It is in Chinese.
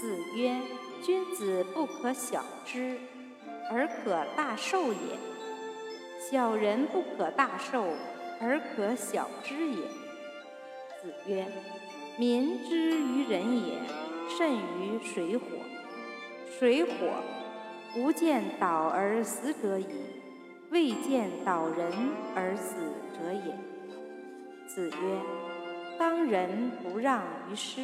子曰：“君子不可小之，而可大受也；小人不可大受，而可小之也。”子曰：“民之于人也，甚于水火。水火，吾见导而死者矣，未见导人而死者也。”子曰：“当仁不让于师。”